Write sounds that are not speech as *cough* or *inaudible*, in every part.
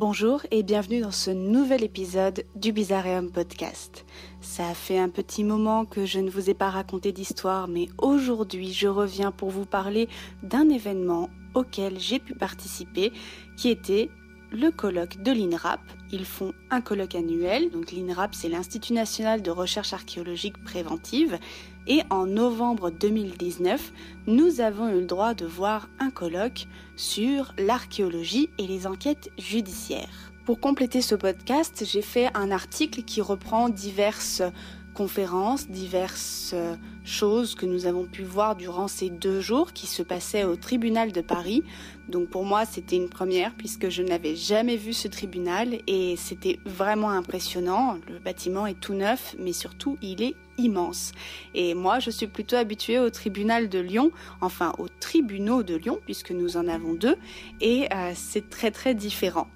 Bonjour et bienvenue dans ce nouvel épisode du Bizarreum Podcast. Ça fait un petit moment que je ne vous ai pas raconté d'histoire, mais aujourd'hui je reviens pour vous parler d'un événement auquel j'ai pu participer, qui était le colloque de l'INRAP. Ils font un colloque annuel, donc l'INRAP c'est l'Institut national de recherche archéologique préventive, et en novembre 2019, nous avons eu le droit de voir un colloque sur l'archéologie et les enquêtes judiciaires. Pour compléter ce podcast, j'ai fait un article qui reprend diverses conférences, diverses choses que nous avons pu voir durant ces deux jours qui se passaient au tribunal de Paris. Donc pour moi, c'était une première puisque je n'avais jamais vu ce tribunal et c'était vraiment impressionnant. Le bâtiment est tout neuf, mais surtout il est immense. Et moi, je suis plutôt habituée au tribunal de Lyon, enfin aux tribunaux de Lyon puisque nous en avons deux et euh, c'est très très différent.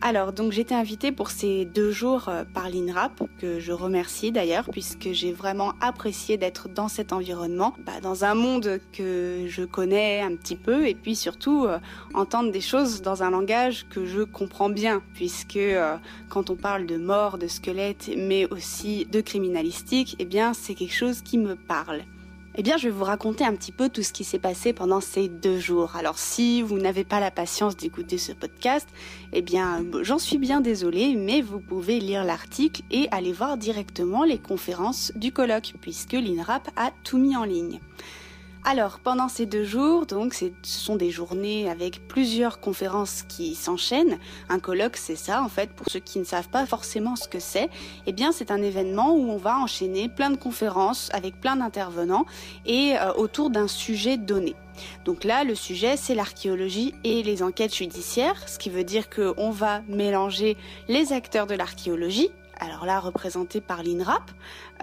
Alors, donc j'étais invitée pour ces deux jours euh, par l'INRAP, que je remercie d'ailleurs, puisque j'ai vraiment apprécié d'être dans cet environnement, bah, dans un monde que je connais un petit peu, et puis surtout euh, entendre des choses dans un langage que je comprends bien, puisque euh, quand on parle de mort, de squelette, mais aussi de criminalistique, eh bien c'est quelque chose qui me parle. Eh bien, je vais vous raconter un petit peu tout ce qui s'est passé pendant ces deux jours. Alors, si vous n'avez pas la patience d'écouter ce podcast, eh bien, j'en suis bien désolée, mais vous pouvez lire l'article et aller voir directement les conférences du colloque, puisque l'INRAP a tout mis en ligne. Alors, pendant ces deux jours, donc, ce sont des journées avec plusieurs conférences qui s'enchaînent. Un colloque, c'est ça, en fait, pour ceux qui ne savent pas forcément ce que c'est. Eh bien, c'est un événement où on va enchaîner plein de conférences avec plein d'intervenants et euh, autour d'un sujet donné. Donc là, le sujet, c'est l'archéologie et les enquêtes judiciaires, ce qui veut dire qu'on va mélanger les acteurs de l'archéologie, alors là représenté par l'INRAP,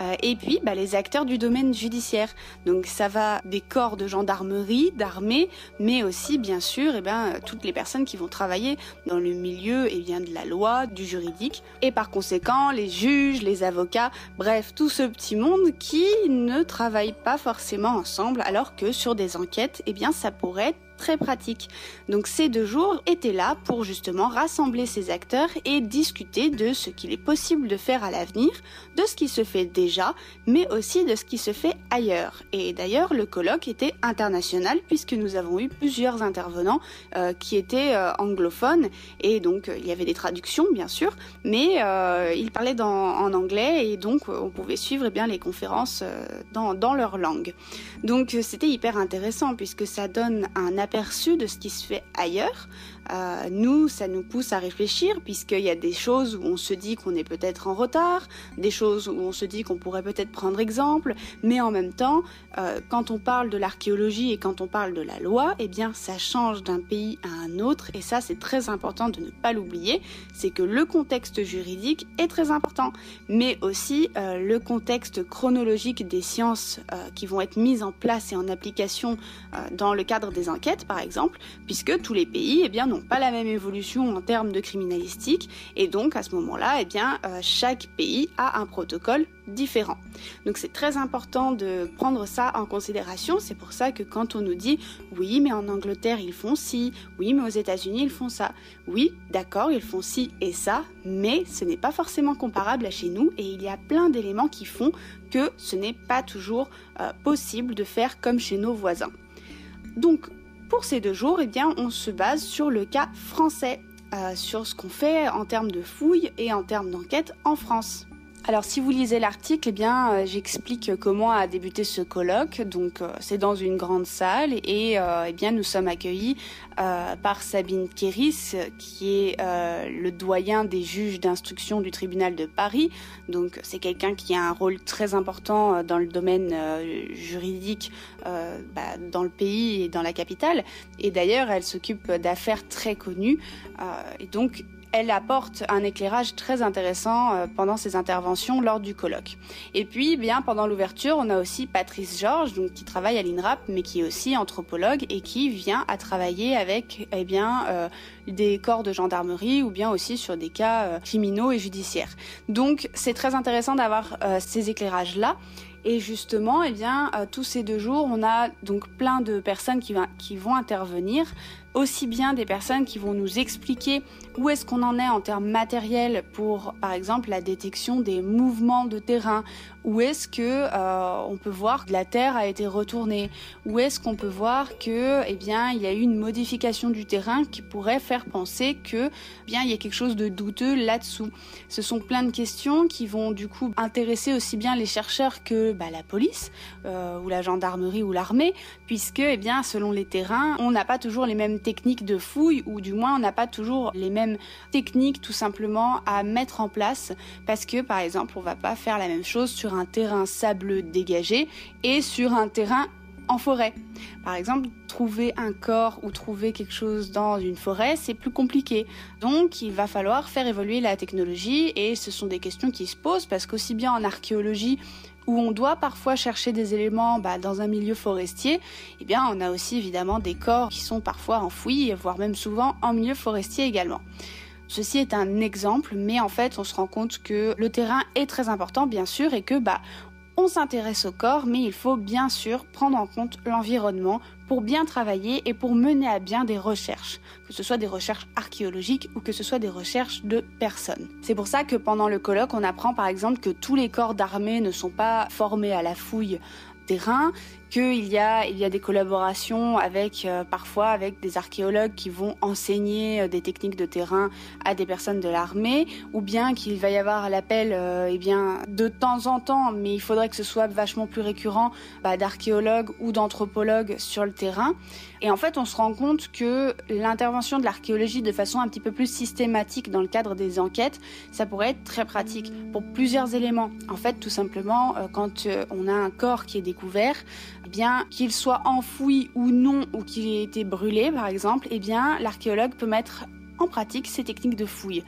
euh, et puis bah, les acteurs du domaine judiciaire. Donc ça va des corps de gendarmerie, d'armée, mais aussi bien sûr eh ben, toutes les personnes qui vont travailler dans le milieu eh bien, de la loi, du juridique, et par conséquent les juges, les avocats, bref, tout ce petit monde qui ne travaille pas forcément ensemble, alors que sur des enquêtes, eh bien ça pourrait très pratique. Donc ces deux jours étaient là pour justement rassembler ces acteurs et discuter de ce qu'il est possible de faire à l'avenir, de ce qui se fait déjà, mais aussi de ce qui se fait ailleurs. Et d'ailleurs, le colloque était international puisque nous avons eu plusieurs intervenants euh, qui étaient euh, anglophones et donc euh, il y avait des traductions bien sûr, mais ils parlaient en anglais et donc on pouvait suivre eh bien les conférences dans, dans leur langue. Donc c'était hyper intéressant puisque ça donne un aperçu de ce qui se fait ailleurs. Euh, nous, ça nous pousse à réfléchir puisqu'il y a des choses où on se dit qu'on est peut-être en retard, des choses où on se dit qu'on pourrait peut-être prendre exemple, mais en même temps, euh, quand on parle de l'archéologie et quand on parle de la loi, eh bien, ça change d'un pays à un autre et ça, c'est très important de ne pas l'oublier. C'est que le contexte juridique est très important, mais aussi euh, le contexte chronologique des sciences qui vont être mises en place et en application dans le cadre des enquêtes, par exemple, puisque tous les pays, eh bien, n'ont pas la même évolution en termes de criminalistique et donc à ce moment-là, eh bien, euh, chaque pays a un protocole différent. Donc c'est très important de prendre ça en considération. C'est pour ça que quand on nous dit oui, mais en Angleterre ils font ci, oui, mais aux États-Unis ils font ça, oui, d'accord, ils font ci et ça, mais ce n'est pas forcément comparable à chez nous et il y a plein d'éléments qui font que ce n'est pas toujours euh, possible de faire comme chez nos voisins. Donc pour ces deux jours, eh bien, on se base sur le cas français, euh, sur ce qu'on fait en termes de fouilles et en termes d'enquête en France. Alors si vous lisez l'article, eh bien euh, j'explique comment a débuté ce colloque. Donc euh, c'est dans une grande salle et euh, eh bien nous sommes accueillis par Sabine Kéris qui est le doyen des juges d'instruction du tribunal de Paris. Donc c'est quelqu'un qui a un rôle très important dans le domaine juridique bah, dans le pays et dans la capitale. Et d'ailleurs elle s'occupe d'affaires très connues et donc elle apporte un éclairage très intéressant euh, pendant ses interventions lors du colloque. Et puis, bien pendant l'ouverture, on a aussi Patrice Georges, donc qui travaille à l'INRAP, mais qui est aussi anthropologue et qui vient à travailler avec, eh bien, euh, des corps de gendarmerie ou bien aussi sur des cas euh, criminaux et judiciaires. Donc, c'est très intéressant d'avoir ces éclairages là. Et justement, eh bien, tous ces deux jours, on a donc plein de personnes qui vont intervenir aussi bien des personnes qui vont nous expliquer où est-ce qu'on en est en termes matériels pour, par exemple, la détection des mouvements de terrain, où est-ce que euh, on peut voir que la Terre a été retournée, où est-ce qu'on peut voir que, eh bien, il y a eu une modification du terrain qui pourrait faire penser que, eh bien, il y a quelque chose de douteux là-dessous? Ce sont plein de questions qui vont du coup intéresser aussi bien les chercheurs que bah, la police euh, ou la gendarmerie ou l'armée, puisque, eh bien, selon les terrains, on n'a pas toujours les mêmes techniques de fouille, ou du moins on n'a pas toujours les mêmes techniques tout simplement à mettre en place, parce que, par exemple, on va pas faire la même chose sur un terrain sableux dégagé et sur un terrain en forêt. Par exemple, trouver un corps ou trouver quelque chose dans une forêt, c'est plus compliqué. Donc, il va falloir faire évoluer la technologie et ce sont des questions qui se posent parce qu'aussi bien en archéologie où on doit parfois chercher des éléments bah, dans un milieu forestier, eh bien, on a aussi évidemment des corps qui sont parfois enfouis, voire même souvent en milieu forestier également. Ceci est un exemple, mais en fait, on se rend compte que le terrain est très important, bien sûr, et que bah, on s'intéresse au corps, mais il faut bien sûr prendre en compte l'environnement pour bien travailler et pour mener à bien des recherches, que ce soit des recherches archéologiques ou que ce soit des recherches de personnes. C'est pour ça que pendant le colloque, on apprend par exemple que tous les corps d'armée ne sont pas formés à la fouille terrain, qu'il y a, il y a des collaborations avec, euh, parfois avec des archéologues qui vont enseigner euh, des techniques de terrain à des personnes de l'armée, ou bien qu'il va y avoir l'appel, euh, eh bien, de temps en temps, mais il faudrait que ce soit vachement plus récurrent, bah, d'archéologues ou d'anthropologues sur le terrain. Et en fait, on se rend compte que l'intervention de l'archéologie de façon un petit peu plus systématique dans le cadre des enquêtes, ça pourrait être très pratique pour plusieurs éléments. En fait, tout simplement, quand on a un corps qui est découvert, qu'il soit enfoui ou non, ou qu'il ait été brûlé par exemple, eh bien l'archéologue peut mettre en pratique ces techniques de fouille.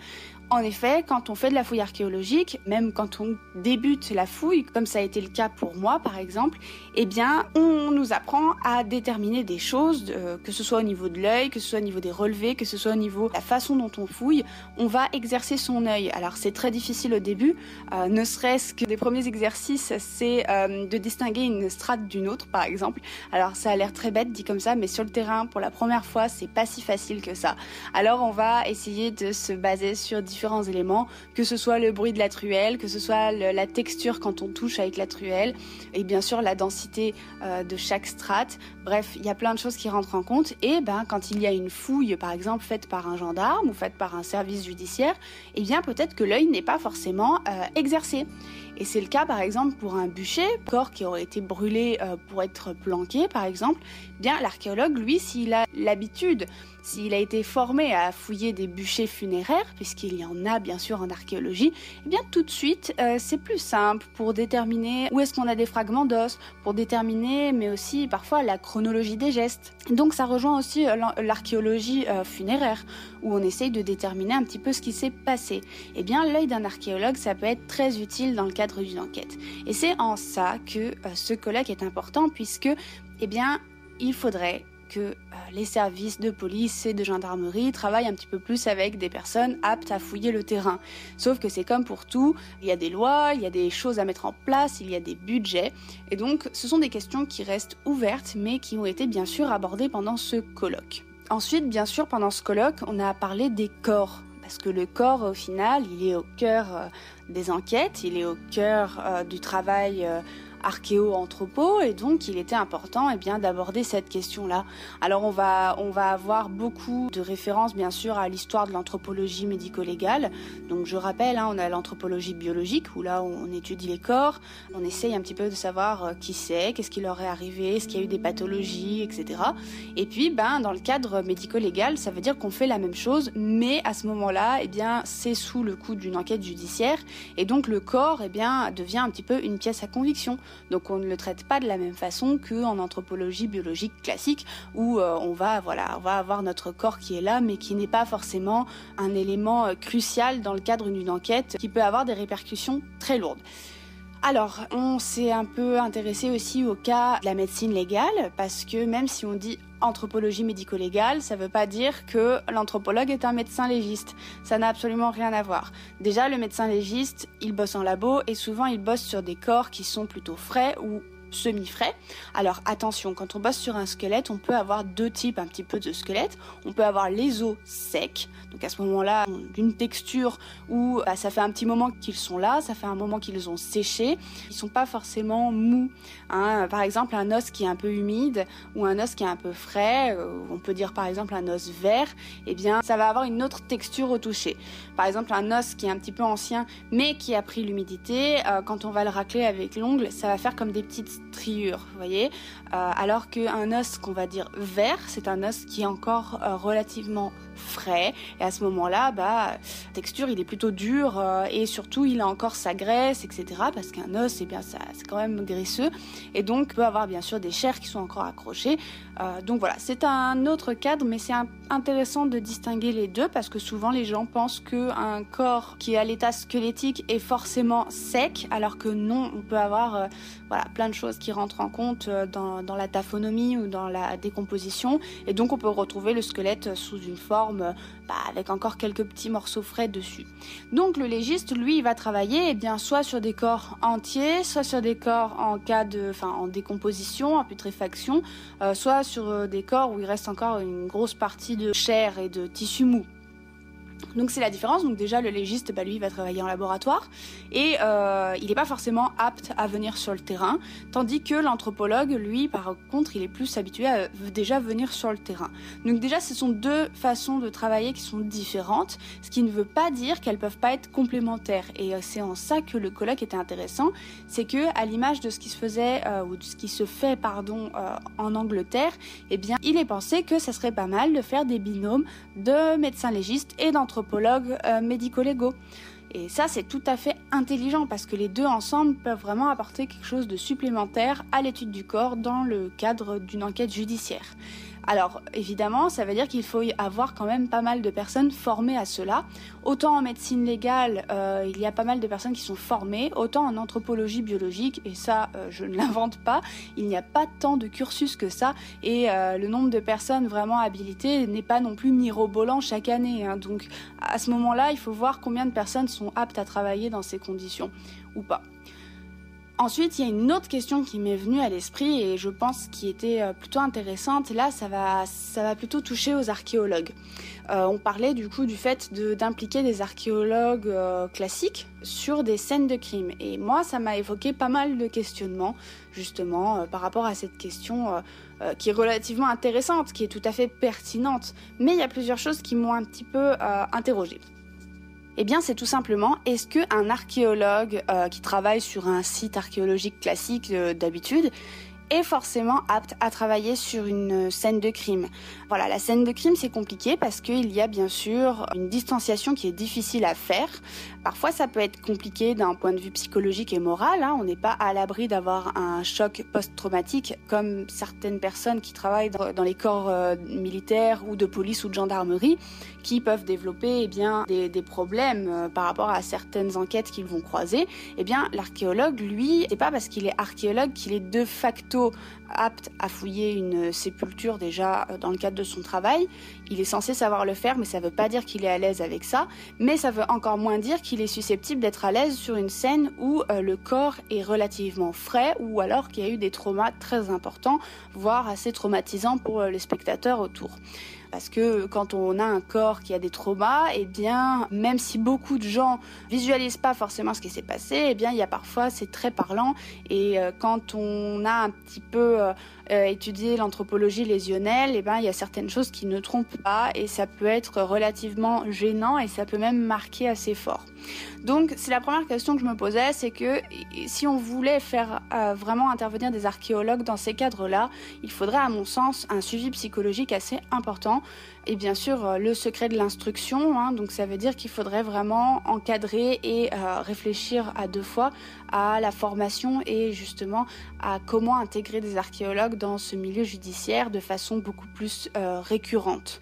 En effet, quand on fait de la fouille archéologique, même quand on débute la fouille, comme ça a été le cas pour moi par exemple, eh bien, on nous apprend à déterminer des choses, euh, que ce soit au niveau de l'œil, que ce soit au niveau des relevés, que ce soit au niveau de la façon dont on fouille, on va exercer son œil. Alors c'est très difficile au début, euh, ne serait-ce que les premiers exercices, c'est euh, de distinguer une strate d'une autre par exemple. Alors ça a l'air très bête dit comme ça, mais sur le terrain, pour la première fois, c'est pas si facile que ça. Alors on va essayer de se baser sur différents éléments, que ce soit le bruit de la truelle, que ce soit la texture quand on touche avec la truelle, et bien sûr la densité euh, de chaque strate. Bref, il y a plein de choses qui rentrent en compte. Et ben, quand il y a une fouille, par exemple, faite par un gendarme ou faite par un service judiciaire, eh bien peut-être que l'œil n'est pas forcément euh, exercé. Et c'est le cas par exemple pour un bûcher, corps qui aurait été brûlé euh, pour être planqué par exemple, eh bien l'archéologue lui s'il a l'habitude, s'il a été formé à fouiller des bûchers funéraires, puisqu'il y en a bien sûr en archéologie, eh bien tout de suite euh, c'est plus simple pour déterminer où est-ce qu'on a des fragments d'os, pour déterminer mais aussi parfois la chronologie des gestes. Donc ça rejoint aussi euh, l'archéologie funéraire où on essaye de déterminer un petit peu ce qui s'est passé. Eh bien l'œil d'un archéologue ça peut être très utile dans le cadre d'une enquête. Et c'est en ça que euh, ce colloque est important puisque, eh bien, il faudrait euh, les services de police et de gendarmerie travaillent un petit peu plus avec des personnes aptes à fouiller le terrain. Sauf que c'est comme pour tout, il y a des lois, il y a des choses à mettre en place, il y a des budgets, et donc ce sont des questions qui restent ouvertes, mais qui ont été bien sûr abordées pendant ce colloque. Ensuite, bien sûr, pendant ce colloque, on a parlé des corps parce que le corps, au final, il est au cœur euh, des enquêtes, il est au cœur euh, du travail archéo-anthropo et donc il était important eh bien d'aborder cette question-là. Alors on va on va avoir beaucoup de références bien sûr à l'histoire de l'anthropologie médico-légale. Donc je rappelle, hein, on a l'anthropologie biologique où là on étudie les corps, on essaye un petit peu de savoir euh, qui c'est, qu'est-ce qui leur est arrivé, est-ce qu'il y a eu des pathologies, etc. Et puis ben dans le cadre médico-légal, ça veut dire qu'on fait la même chose, mais à ce moment-là, eh bien c'est sous le coup d'une enquête judiciaire et donc le corps eh bien devient un petit peu une pièce à conviction. Donc on ne le traite pas de la même façon qu'en anthropologie biologique classique où euh, on va voilà, on va avoir notre corps qui est là mais qui n'est pas forcément un élément euh, crucial dans le cadre d'une enquête qui peut avoir des répercussions très lourdes. Alors, on s'est un peu intéressé aussi au cas de la médecine légale, parce que même si on dit anthropologie médico-légale, ça ne veut pas dire que l'anthropologue est un médecin légiste. Ça n'a absolument rien à voir. Déjà, le médecin légiste, il bosse en labo et souvent il bosse sur des corps qui sont plutôt frais ou semi-frais. Alors attention, quand on bosse sur un squelette, on peut avoir deux types un petit peu de squelettes. On peut avoir les os secs, donc à ce moment-là, d'une texture où bah, ça fait un petit moment qu'ils sont là, ça fait un moment qu'ils ont séché. Ils sont pas forcément mous. Hein. Par exemple, un os qui est un peu humide ou un os qui est un peu frais, euh, on peut dire par exemple un os vert, eh bien ça va avoir une autre texture au toucher. Par exemple, un os qui est un petit peu ancien mais qui a pris l'humidité, euh, quand on va le racler avec l'ongle, ça va faire comme des petites striures, vous voyez. Euh, alors qu'un os qu'on va dire vert, c'est un os qui est encore relativement frais et à ce moment-là, bah, texture il est plutôt dur euh, et surtout il a encore sa graisse, etc. Parce qu'un os, eh bien, ça, c'est quand même graisseux et donc peut avoir bien sûr des chairs qui sont encore accrochées. Euh, donc voilà, c'est un autre cadre, mais c'est intéressant de distinguer les deux parce que souvent les gens pensent qu'un corps qui est à l'état squelettique est forcément sec, alors que non, on peut avoir euh, voilà, plein de choses qui rentrent en compte dans, dans la taphonomie ou dans la décomposition. Et donc on peut retrouver le squelette sous une forme avec encore quelques petits morceaux frais dessus. Donc le légiste, lui, il va travailler eh bien, soit sur des corps entiers, soit sur des corps en cas de, décomposition, en putréfaction, euh, soit sur euh, des corps où il reste encore une grosse partie de chair et de tissu mou. Donc c'est la différence. Donc déjà le légiste, bah, lui, va travailler en laboratoire et euh, il n'est pas forcément apte à venir sur le terrain, tandis que l'anthropologue, lui, par contre, il est plus habitué à déjà venir sur le terrain. Donc déjà, ce sont deux façons de travailler qui sont différentes, ce qui ne veut pas dire qu'elles peuvent pas être complémentaires. Et euh, c'est en ça que le colloque était intéressant, c'est que à l'image de ce qui se faisait euh, ou de ce qui se fait, pardon, en Angleterre, eh bien, il est pensé que ça serait pas mal de faire des binômes de médecins légistes et d'anthropologues anthropologues euh, médico-légaux. Et ça, c'est tout à fait intelligent parce que les deux ensemble peuvent vraiment apporter quelque chose de supplémentaire à l'étude du corps dans le cadre d'une enquête judiciaire. Alors évidemment, ça veut dire qu'il faut y avoir quand même pas mal de personnes formées à cela. Autant en médecine légale, euh, il y a pas mal de personnes qui sont formées, autant en anthropologie biologique, et ça, euh, je ne *laughs* l'invente pas, il n'y a pas tant de cursus que ça, et euh, le nombre de personnes vraiment habilitées n'est pas non plus mirobolant chaque année. Hein. Donc à ce moment-là, il faut voir combien de personnes sont aptes à travailler dans ces conditions ou pas. Ensuite, il y a une autre question qui m'est venue à l'esprit et je pense qui était euh, plutôt intéressante. Là, ça va, plutôt toucher aux archéologues. Euh, on parlait du coup du fait d'impliquer des archéologues euh, classiques sur des scènes de crime. Et moi, ça m'a évoqué pas mal de questionnements, justement, par rapport à cette question qui est relativement intéressante, qui est tout à fait pertinente. Mais il y a plusieurs choses qui m'ont un petit peu interrogée. Eh bien, c'est tout simplement, est-ce qu'un archéologue euh, qui travaille sur un site archéologique classique euh, d'habitude est forcément apte à travailler sur une scène de crime. Voilà, la scène de crime c'est compliqué parce qu'il y a bien sûr une distanciation qui est difficile à faire. Parfois ça peut être compliqué d'un point de vue psychologique et moral. Hein. On n'est pas à l'abri d'avoir un choc post-traumatique comme certaines personnes qui travaillent dans les corps euh, militaires ou de police ou de gendarmerie qui peuvent développer eh bien, des, problèmes euh, par rapport à certaines enquêtes qu'ils vont croiser. Eh bien, l'archéologue, lui, c'est pas parce qu'il est archéologue qu'il est de facto apte à fouiller une sépulture déjà euh, dans le cadre de son travail. Il est censé savoir le faire, mais ça ne veut pas dire qu'il est à l'aise avec ça. Mais ça veut encore moins dire qu'il est susceptible d'être à l'aise sur une scène où euh, le corps est relativement frais ou alors qu'il y a eu des traumas très importants, voire assez traumatisants pour euh, les spectateurs autour. Parce que quand on a un corps qui a des traumas, eh bien, même si beaucoup de gens visualisent pas forcément ce qui s'est passé, eh bien, il y a parfois, c'est très parlant. Et euh, quand on a un petit peu euh, étudié l'anthropologie lésionnelle, eh ben, il y a certaines choses qui ne trompent pas et ça peut être relativement gênant et ça peut même marquer assez fort. Donc c'est la première question que je me posais, c'est que si on voulait faire euh, vraiment intervenir des archéologues dans ces cadres-là, il faudrait à mon sens un suivi psychologique assez important et bien sûr euh, le secret de l'instruction. Hein. donc ça veut dire qu'il faudrait vraiment encadrer et euh, réfléchir à deux fois à la formation et justement à comment intégrer des archéologues dans ce milieu judiciaire de façon beaucoup plus récurrente.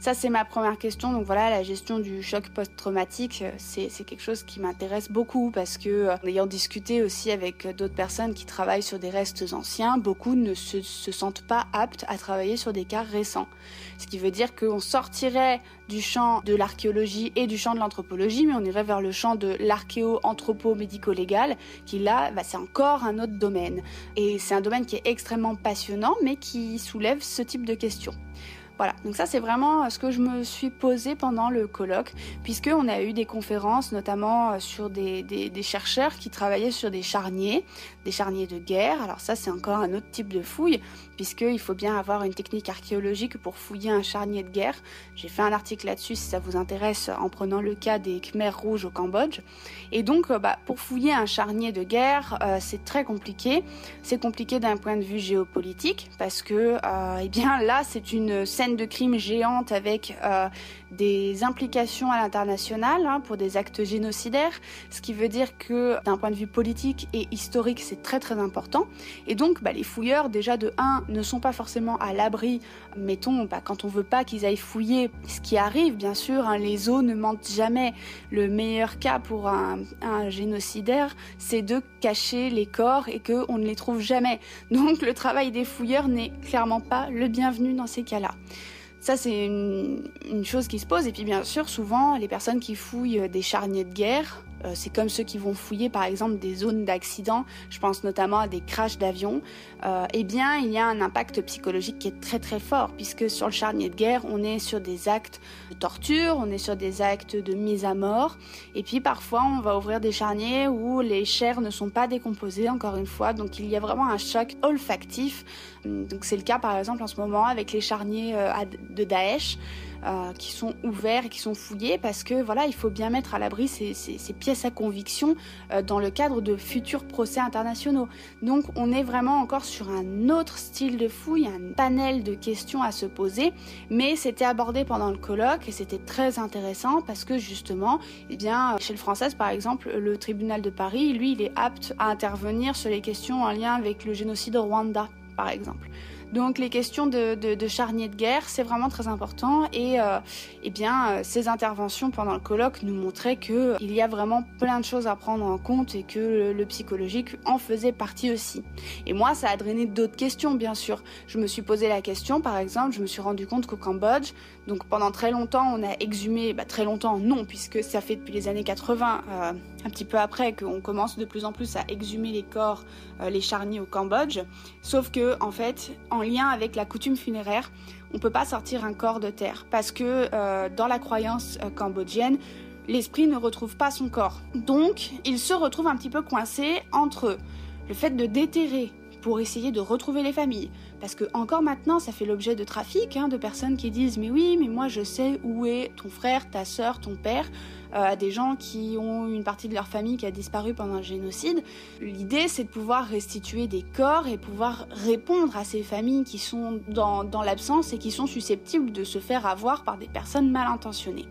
Ça, c'est ma première question. Donc voilà, la gestion du choc post-traumatique, euh, c'est quelque chose qui m'intéresse beaucoup parce que, euh, en ayant discuté aussi avec d'autres personnes qui travaillent sur des restes anciens, beaucoup ne se, se sentent pas aptes à travailler sur des cas récents. Ce qui veut dire qu'on sortirait du champ de l'archéologie et du champ de l'anthropologie, mais on irait vers le champ de l'archéo-anthropo-médico-légal, qui là, bah, c'est encore un autre domaine. Et c'est un domaine qui est extrêmement passionnant, mais qui soulève ce type de questions. Voilà, donc ça c'est vraiment euh, ce que je me suis posé pendant le colloque, puisqu'on a eu des conférences, notamment euh, sur des, des, chercheurs qui travaillaient sur des charniers, des charniers de guerre. Alors ça c'est encore un autre type de fouille, puisqu'il faut bien avoir une technique archéologique pour fouiller un charnier de guerre. J'ai fait un article là-dessus si ça vous intéresse en prenant le cas des Khmers rouges au Cambodge. Et donc euh, bah, pour fouiller un charnier de guerre, c'est très compliqué. C'est compliqué d'un point de vue géopolitique, parce que eh bien là c'est une scène de crimes géantes avec euh, des implications à l'international hein, pour des actes génocidaires, ce qui veut dire que d'un point de vue politique et historique, c'est très très important. Et donc, bah, les fouilleurs, déjà de 1, ne sont pas forcément à l'abri, mettons, bah, quand on veut pas qu'ils aillent fouiller, ce qui arrive, bien sûr, hein, les eaux ne mentent jamais. Le meilleur cas pour un, un génocidaire, c'est de cacher les corps et qu'on ne les trouve jamais. Donc, le travail des fouilleurs n'est clairement pas le bienvenu dans ces cas-là. Ça, c'est une, chose qui se pose. Et puis, bien sûr, souvent, les personnes qui fouillent des charniers de guerre, euh, c'est comme ceux qui vont fouiller par exemple des zones d'accident, je pense notamment à des crashs d'avions, euh, eh bien il y a un impact psychologique qui est très très fort puisque sur le charnier de guerre on est sur des actes de torture, on est sur des actes de mise à mort et puis parfois on va ouvrir des charniers où les chairs ne sont pas décomposées encore une fois donc il y a vraiment un choc olfactif. Donc c'est le cas par exemple en ce moment avec les charniers euh, de Daesh. Euh, qui sont ouverts et qui sont fouillés parce que voilà, il faut bien mettre à l'abri ces, pièces à conviction euh, dans le cadre de futurs procès internationaux. Donc on est vraiment encore sur un autre style de fouille, un panel de questions à se poser, mais c'était abordé pendant le colloque et c'était très intéressant parce que justement, eh bien, chez le français par exemple, le tribunal de Paris, lui, il est apte à intervenir sur les questions en lien avec le génocide au Rwanda, par exemple. Donc les questions de, de, charnier de guerre, c'est vraiment très important. Et euh, eh bien, euh, ces interventions pendant le colloque nous montraient qu'il euh, y a vraiment plein de choses à prendre en compte et que le, psychologique en faisait partie aussi. Et moi, ça a drainé d'autres questions, bien sûr. Je me suis posé la question, par exemple, je me suis rendu compte qu'au Cambodge, donc pendant très longtemps, on a exhumé, bah, très longtemps, non, puisque ça fait depuis les années 80, un petit peu après, qu'on commence de plus en plus à exhumer les corps, les charniers au Cambodge. Sauf que, en fait, en en lien avec la coutume funéraire, on ne peut pas sortir un corps de terre parce que euh, dans la croyance euh, cambodgienne, l'esprit ne retrouve pas son corps. Donc, il se retrouve un petit peu coincé entre le fait de déterrer pour essayer de retrouver les familles. Parce que encore maintenant, ça fait l'objet de trafic, hein, de personnes qui disent mais oui, mais moi je sais où est ton frère, ta soeur, ton père, euh, à des gens qui ont une partie de leur famille qui a disparu pendant le génocide. L'idée, c'est de pouvoir restituer des corps et pouvoir répondre à ces familles qui sont dans, dans l'absence et qui sont susceptibles de se faire avoir par des personnes mal intentionnées.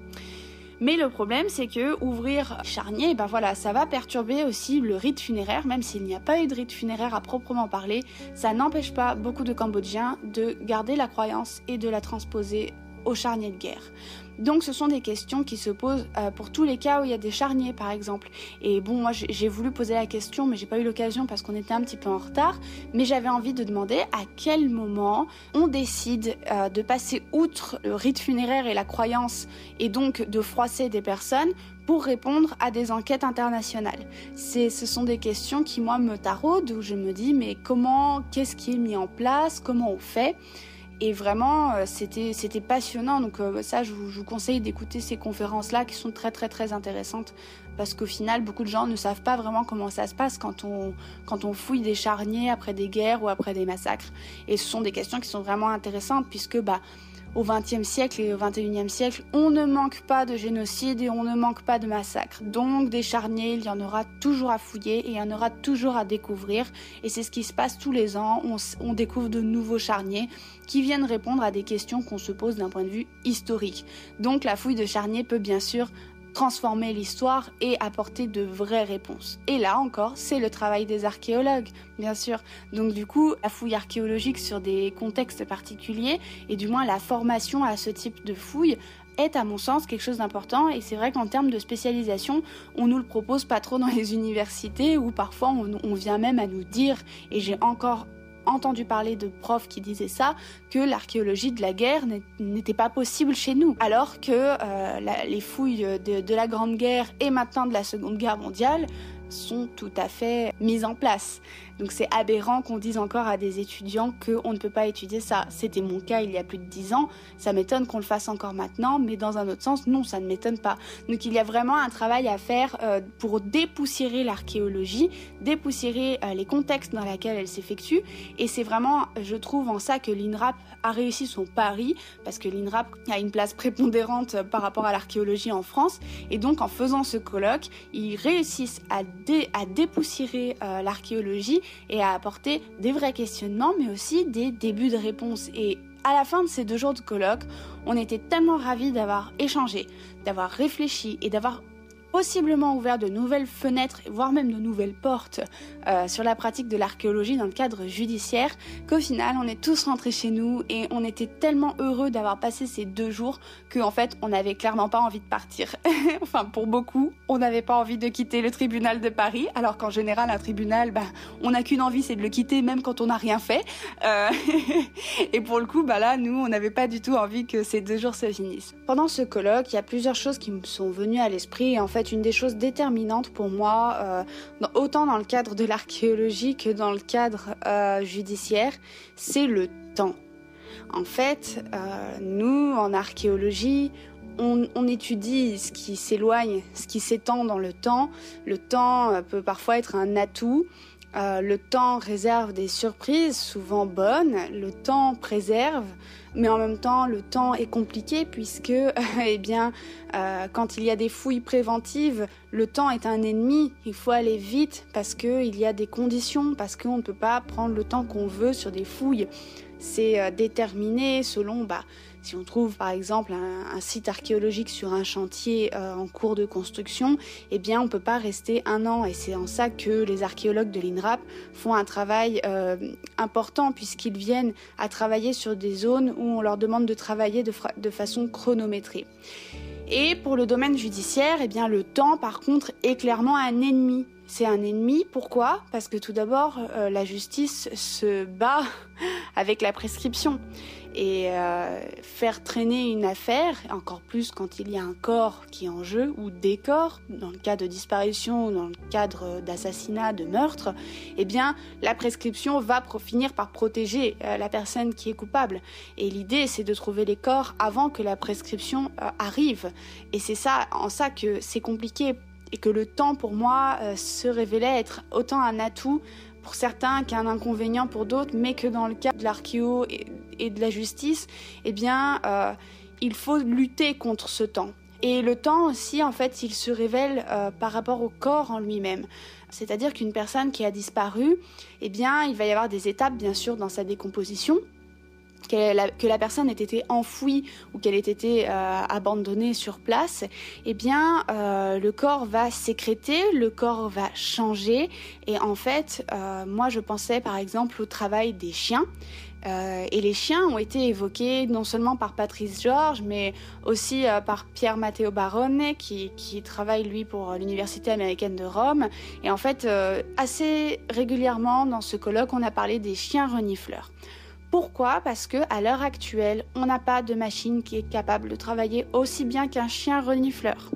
Mais le problème, c'est que ouvrir charnier, ben voilà, ça va perturber aussi le rite funéraire, même s'il n'y a pas eu de rite funéraire à proprement parler. Ça n'empêche pas beaucoup de Cambodgiens de garder la croyance et de la transposer au charnier de guerre. Donc ce sont des questions qui se posent euh, pour tous les cas où il y a des charniers par exemple. Et bon moi j'ai voulu poser la question mais j'ai pas eu l'occasion parce qu'on était un petit peu en retard. Mais j'avais envie de demander à quel moment on décide euh, de passer outre le rite funéraire et la croyance et donc de froisser des personnes pour répondre à des enquêtes internationales. ce sont des questions qui moi me taraudent où je me dis mais comment, qu'est-ce qui est mis en place, comment on fait? Et vraiment, euh, c'était, c'était passionnant. Donc euh, ça, je vous, conseille d'écouter ces conférences-là qui sont très très très intéressantes parce qu'au final, beaucoup de gens ne savent pas vraiment comment ça se passe quand on, quand on fouille des charniers après des guerres ou après des massacres. Et ce sont des questions qui sont vraiment intéressantes puisque bah, au XXe siècle et au XXIe siècle, on ne manque pas de génocide et on ne manque pas de massacres. Donc des charniers, il y en aura toujours à fouiller et il y en aura toujours à découvrir. Et c'est ce qui se passe tous les ans. On, on découvre de nouveaux charniers qui viennent répondre à des questions qu'on se pose d'un point de vue historique. Donc la fouille de charniers peut bien sûr transformer l'histoire et apporter de vraies réponses. Et là encore, c'est le travail des archéologues, bien sûr. Donc du coup, la fouille archéologique sur des contextes particuliers, et du moins la formation à ce type de fouille, est à mon sens quelque chose d'important et c'est vrai qu'en termes de spécialisation, on nous le propose pas trop dans les *laughs* universités ou parfois on, on vient même à nous dire, et j'ai encore entendu parler de profs qui disaient ça, que l'archéologie de la guerre n'était pas possible chez nous. Alors que euh, les fouilles de, de la Grande Guerre et maintenant de la Seconde Guerre mondiale sont tout à fait mises en place. Donc c'est aberrant qu'on dise encore à des étudiants qu'on ne peut pas étudier ça. C'était mon cas il y a plus de dix ans. Ça m'étonne qu'on le fasse encore maintenant, mais dans un autre sens, non, ça ne m'étonne pas. Donc il y a vraiment un travail à faire euh, pour dépoussiérer l'archéologie, dépoussiérer euh, les contextes dans lesquels elle s'effectue. Et c'est vraiment, je trouve, en ça que l'INRAP a réussi son pari, parce que l'INRAP a une place prépondérante par rapport à l'archéologie en France. Et donc en faisant ce colloque, ils réussissent à, à dépoussiérer euh, l'archéologie et à apporter des vrais questionnements, mais aussi des débuts de réponses. Et à la fin de ces deux jours de colloque, on était tellement ravis d'avoir échangé, d'avoir réfléchi et d'avoir possiblement ouvert de nouvelles fenêtres, voire même de nouvelles portes euh, sur la pratique de l'archéologie dans le cadre judiciaire, qu'au final on est tous rentrés chez nous et on était tellement heureux d'avoir passé ces deux jours qu'en fait on n'avait clairement pas envie de partir. *laughs* enfin pour beaucoup, on n'avait pas envie de quitter le tribunal de Paris, alors qu'en général un tribunal, bah, on n'a qu'une envie, c'est de le quitter même quand on n'a rien fait. Euh, *laughs* et pour le coup, bah là, nous, on n'avait pas du tout envie que ces deux jours se finissent. Pendant ce colloque, il y a plusieurs choses qui me sont venues à l'esprit et en fait une des choses déterminantes pour moi, euh, autant dans le cadre de l'archéologie que dans le cadre euh, judiciaire, c'est le temps. En fait, euh, nous, en archéologie, on, étudie ce qui s'éloigne, ce qui s'étend dans le temps. Le temps peut parfois être un atout. Le temps réserve des surprises, souvent bonnes. Le temps préserve mais en même temps le temps est compliqué puisque *laughs* eh bien euh, quand il y a des fouilles préventives le temps est un ennemi il faut aller vite parce qu'il y a des conditions parce qu'on ne peut pas prendre le temps qu'on veut sur des fouilles c'est euh, déterminé selon bah, si on trouve par exemple un, site archéologique sur un chantier euh, en cours de construction, eh bien on ne peut pas rester un an et c'est en ça que les archéologues de l'INRAP font un travail euh, important puisqu'ils viennent à travailler sur des zones où on leur demande de travailler de, façon chronométrée. Et pour le domaine judiciaire, eh bien le temps par contre est clairement un ennemi c'est un ennemi. Pourquoi? Parce que tout d'abord, la justice se bat avec la prescription. Et euh, faire traîner une affaire, encore plus quand il y a un corps qui est en jeu, ou des corps, dans le cas de disparition ou dans le cadre d'assassinat, de meurtre, eh bien, la prescription va finir par protéger euh, la personne qui est coupable. Et l'idée, c'est de trouver les corps avant que la prescription arrive. Et c'est ça, en ça que c'est compliqué et que le temps pour moi euh, se révélait être autant un atout pour certains qu'un inconvénient pour d'autres, mais que dans le cas de l'archéo et, de la justice, eh bien, euh, il faut lutter contre ce temps. Et le temps aussi, en fait, il se révèle euh, par rapport au corps en lui-même. C'est-à-dire qu'une personne qui a disparu, eh bien, il va y avoir des étapes, bien sûr, dans sa décomposition, que la personne ait été enfouie ou qu'elle ait été euh, abandonnée sur place, eh bien, euh, le corps va sécréter, le corps va changer. Et en fait, euh, moi, je pensais par exemple au travail des chiens. et les chiens ont été évoqués non seulement par Patrice Georges, mais aussi par Pierre Matteo Barone, qui, qui, travaille lui pour l'Université américaine de Rome. Et en fait, assez régulièrement dans ce colloque, on a parlé des chiens renifleurs. Pourquoi? Parce que à l'heure actuelle, on n'a pas de machine qui est capable de travailler aussi bien qu'un chien renifleur.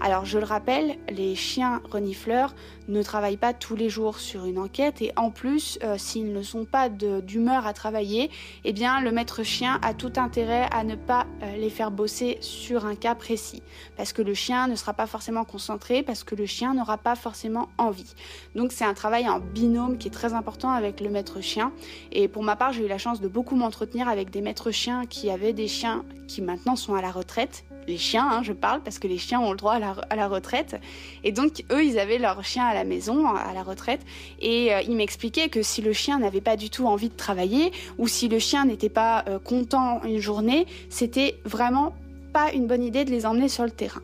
Alors je le rappelle, les chiens renifleurs ne travaillent pas tous les jours sur une enquête et en plus, euh, s'ils ne sont pas d'humeur à travailler, eh bien le maître chien a tout intérêt à ne pas euh, les faire bosser sur un cas précis parce que le chien ne sera pas forcément concentré, parce que le chien n'aura pas forcément envie. Donc c'est un travail en binôme qui est très important avec le maître chien et pour ma part, j'ai eu la chance de beaucoup m'entretenir avec des maîtres chiens qui avaient des chiens qui maintenant sont à la retraite. Les chiens, hein, je parle, parce que les chiens ont le droit à la, retraite. Et donc, eux, ils avaient leur chien à la maison, à la retraite. Et euh, ils m'expliquaient que si le chien n'avait pas du tout envie de travailler, ou si le chien n'était pas euh, content une journée, c'était vraiment une bonne idée de les emmener sur le terrain.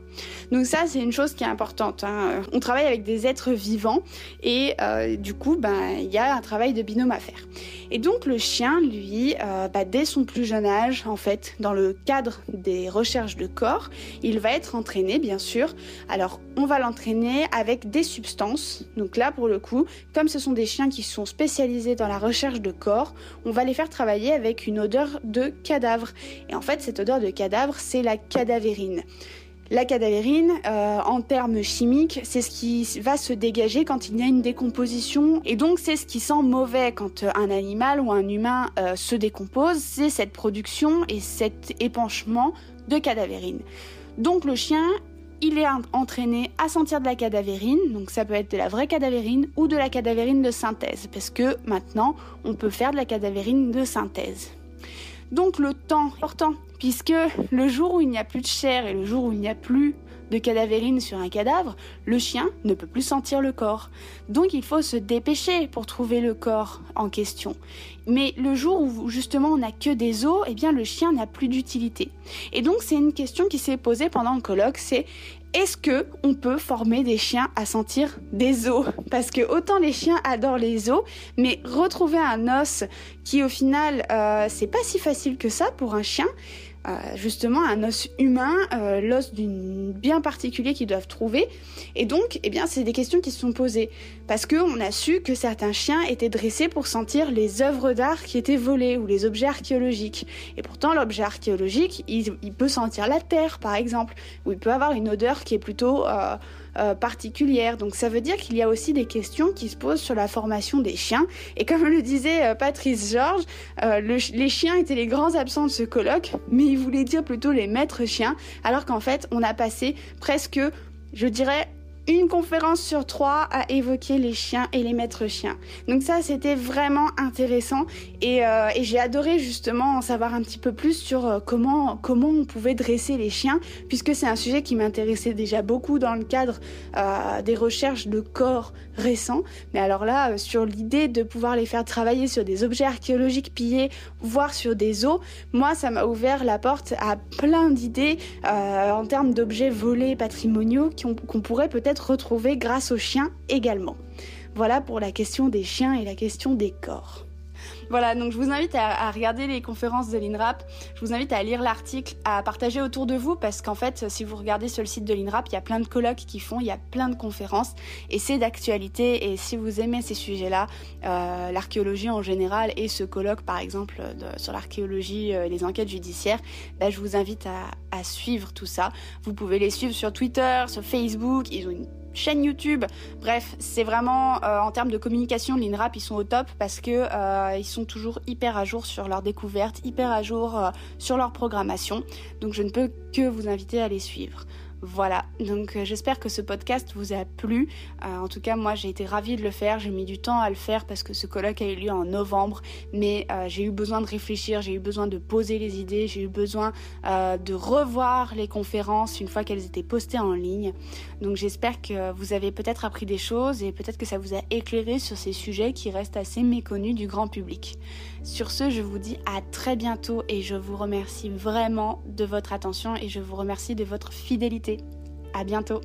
Donc ça, c'est une chose qui est importante. Hein. On travaille avec des êtres vivants et euh, du coup, ben, il y a un travail de binôme à faire. Et donc le chien, lui, euh, bah, dès son plus jeune âge, en fait, dans le cadre des recherches de corps, il va être entraîné, bien sûr. Alors, on va l'entraîner avec des substances. Donc là, pour le coup, comme ce sont des chiens qui sont spécialisés dans la recherche de corps, on va les faire travailler avec une odeur de cadavre. Et en fait, cette odeur de cadavre, c'est la cadavérine. La cadavérine, euh, en termes chimiques, c'est ce qui va se dégager quand il y a une décomposition. Et donc, c'est ce qui sent mauvais quand un animal ou un humain euh, se décompose. C'est cette production et cet épanchement de cadavérine. Donc, le chien, il est entraîné à sentir de la cadavérine, donc ça peut être de la vraie cadavérine ou de la cadavérine de synthèse, parce que maintenant on peut faire de la cadavérine de synthèse. Donc le temps important, puisque le jour où il n'y a plus de chair et le jour où il n'y a plus de cadavérine sur un cadavre, le chien ne peut plus sentir le corps. Donc il faut se dépêcher pour trouver le corps en question. Mais le jour où justement on n'a que des os, eh bien le chien n'a plus d'utilité. Et donc c'est une question qui s'est posée pendant le colloque, c'est est-ce que on peut former des chiens à sentir des os? Parce que autant les chiens adorent les os, mais retrouver un os qui au final euh, c'est pas si facile que ça pour un chien. Euh, justement un os humain, euh, l'os d'une bien particulier qu'ils doivent trouver. Et donc, eh bien, c'est des questions qui se sont posées parce qu'on a su que certains chiens étaient dressés pour sentir les œuvres d'art qui étaient volées ou les objets archéologiques. Et pourtant, l'objet archéologique, il, il, peut sentir la terre, par exemple, ou il peut avoir une odeur qui est plutôt euh, euh, particulière. Donc ça veut dire qu'il y a aussi des questions qui se posent sur la formation des chiens. Et comme le disait euh, Patrice Georges, euh, les chiens étaient les grands absents de ce colloque, mais il voulait dire plutôt les maîtres chiens, alors qu'en fait on a passé presque, je dirais, une conférence sur trois à évoquer les chiens et les maîtres chiens. Donc ça, c'était vraiment intéressant et, euh, et j'ai adoré justement en savoir un petit peu plus sur euh, comment comment on pouvait dresser les chiens, puisque c'est un sujet qui m'intéressait déjà beaucoup dans le cadre euh, des recherches de corps récents. Mais alors là, euh, sur l'idée de pouvoir les faire travailler sur des objets archéologiques pillés, voire sur des os, moi, ça m'a ouvert la porte à plein d'idées euh, en termes d'objets volés patrimoniaux qu'on pourrait peut-être retrouver grâce aux chiens également. Voilà pour la question des chiens et la question des corps. Voilà, donc je vous invite à, regarder les conférences de l'INRAP, je vous invite à lire l'article, à partager autour de vous, parce qu'en fait, si vous regardez sur le site de l'INRAP, il y a plein de colloques qui font, il y a plein de conférences, et c'est d'actualité, et si vous aimez ces sujets-là, euh, l'archéologie en général, et ce colloque par exemple sur l'archéologie, et euh, les enquêtes judiciaires, bah, je vous invite à, à suivre tout ça. Vous pouvez les suivre sur Twitter, sur Facebook, ils ont une chaîne YouTube. Bref, c'est vraiment euh, en termes de communication, l'INRAP ils sont au top parce que euh, ils sont toujours hyper à jour sur leurs découvertes, hyper à jour euh, sur leur programmation. Donc je ne peux que vous inviter à les suivre. Voilà, donc j'espère que ce podcast vous a plu. En tout cas, moi j'ai été ravie de le faire. J'ai mis du temps à le faire parce que ce colloque a eu lieu en novembre, mais j'ai eu besoin de réfléchir, j'ai eu besoin de poser les idées, j'ai eu besoin de revoir les conférences une fois qu'elles étaient postées en ligne. Donc j'espère que vous avez peut-être appris des choses et peut-être que ça vous a éclairé sur ces sujets qui restent assez méconnus du grand public. Sur ce, je vous dis à très bientôt et je vous remercie vraiment de votre attention et je vous remercie de votre fidélité. À bientôt.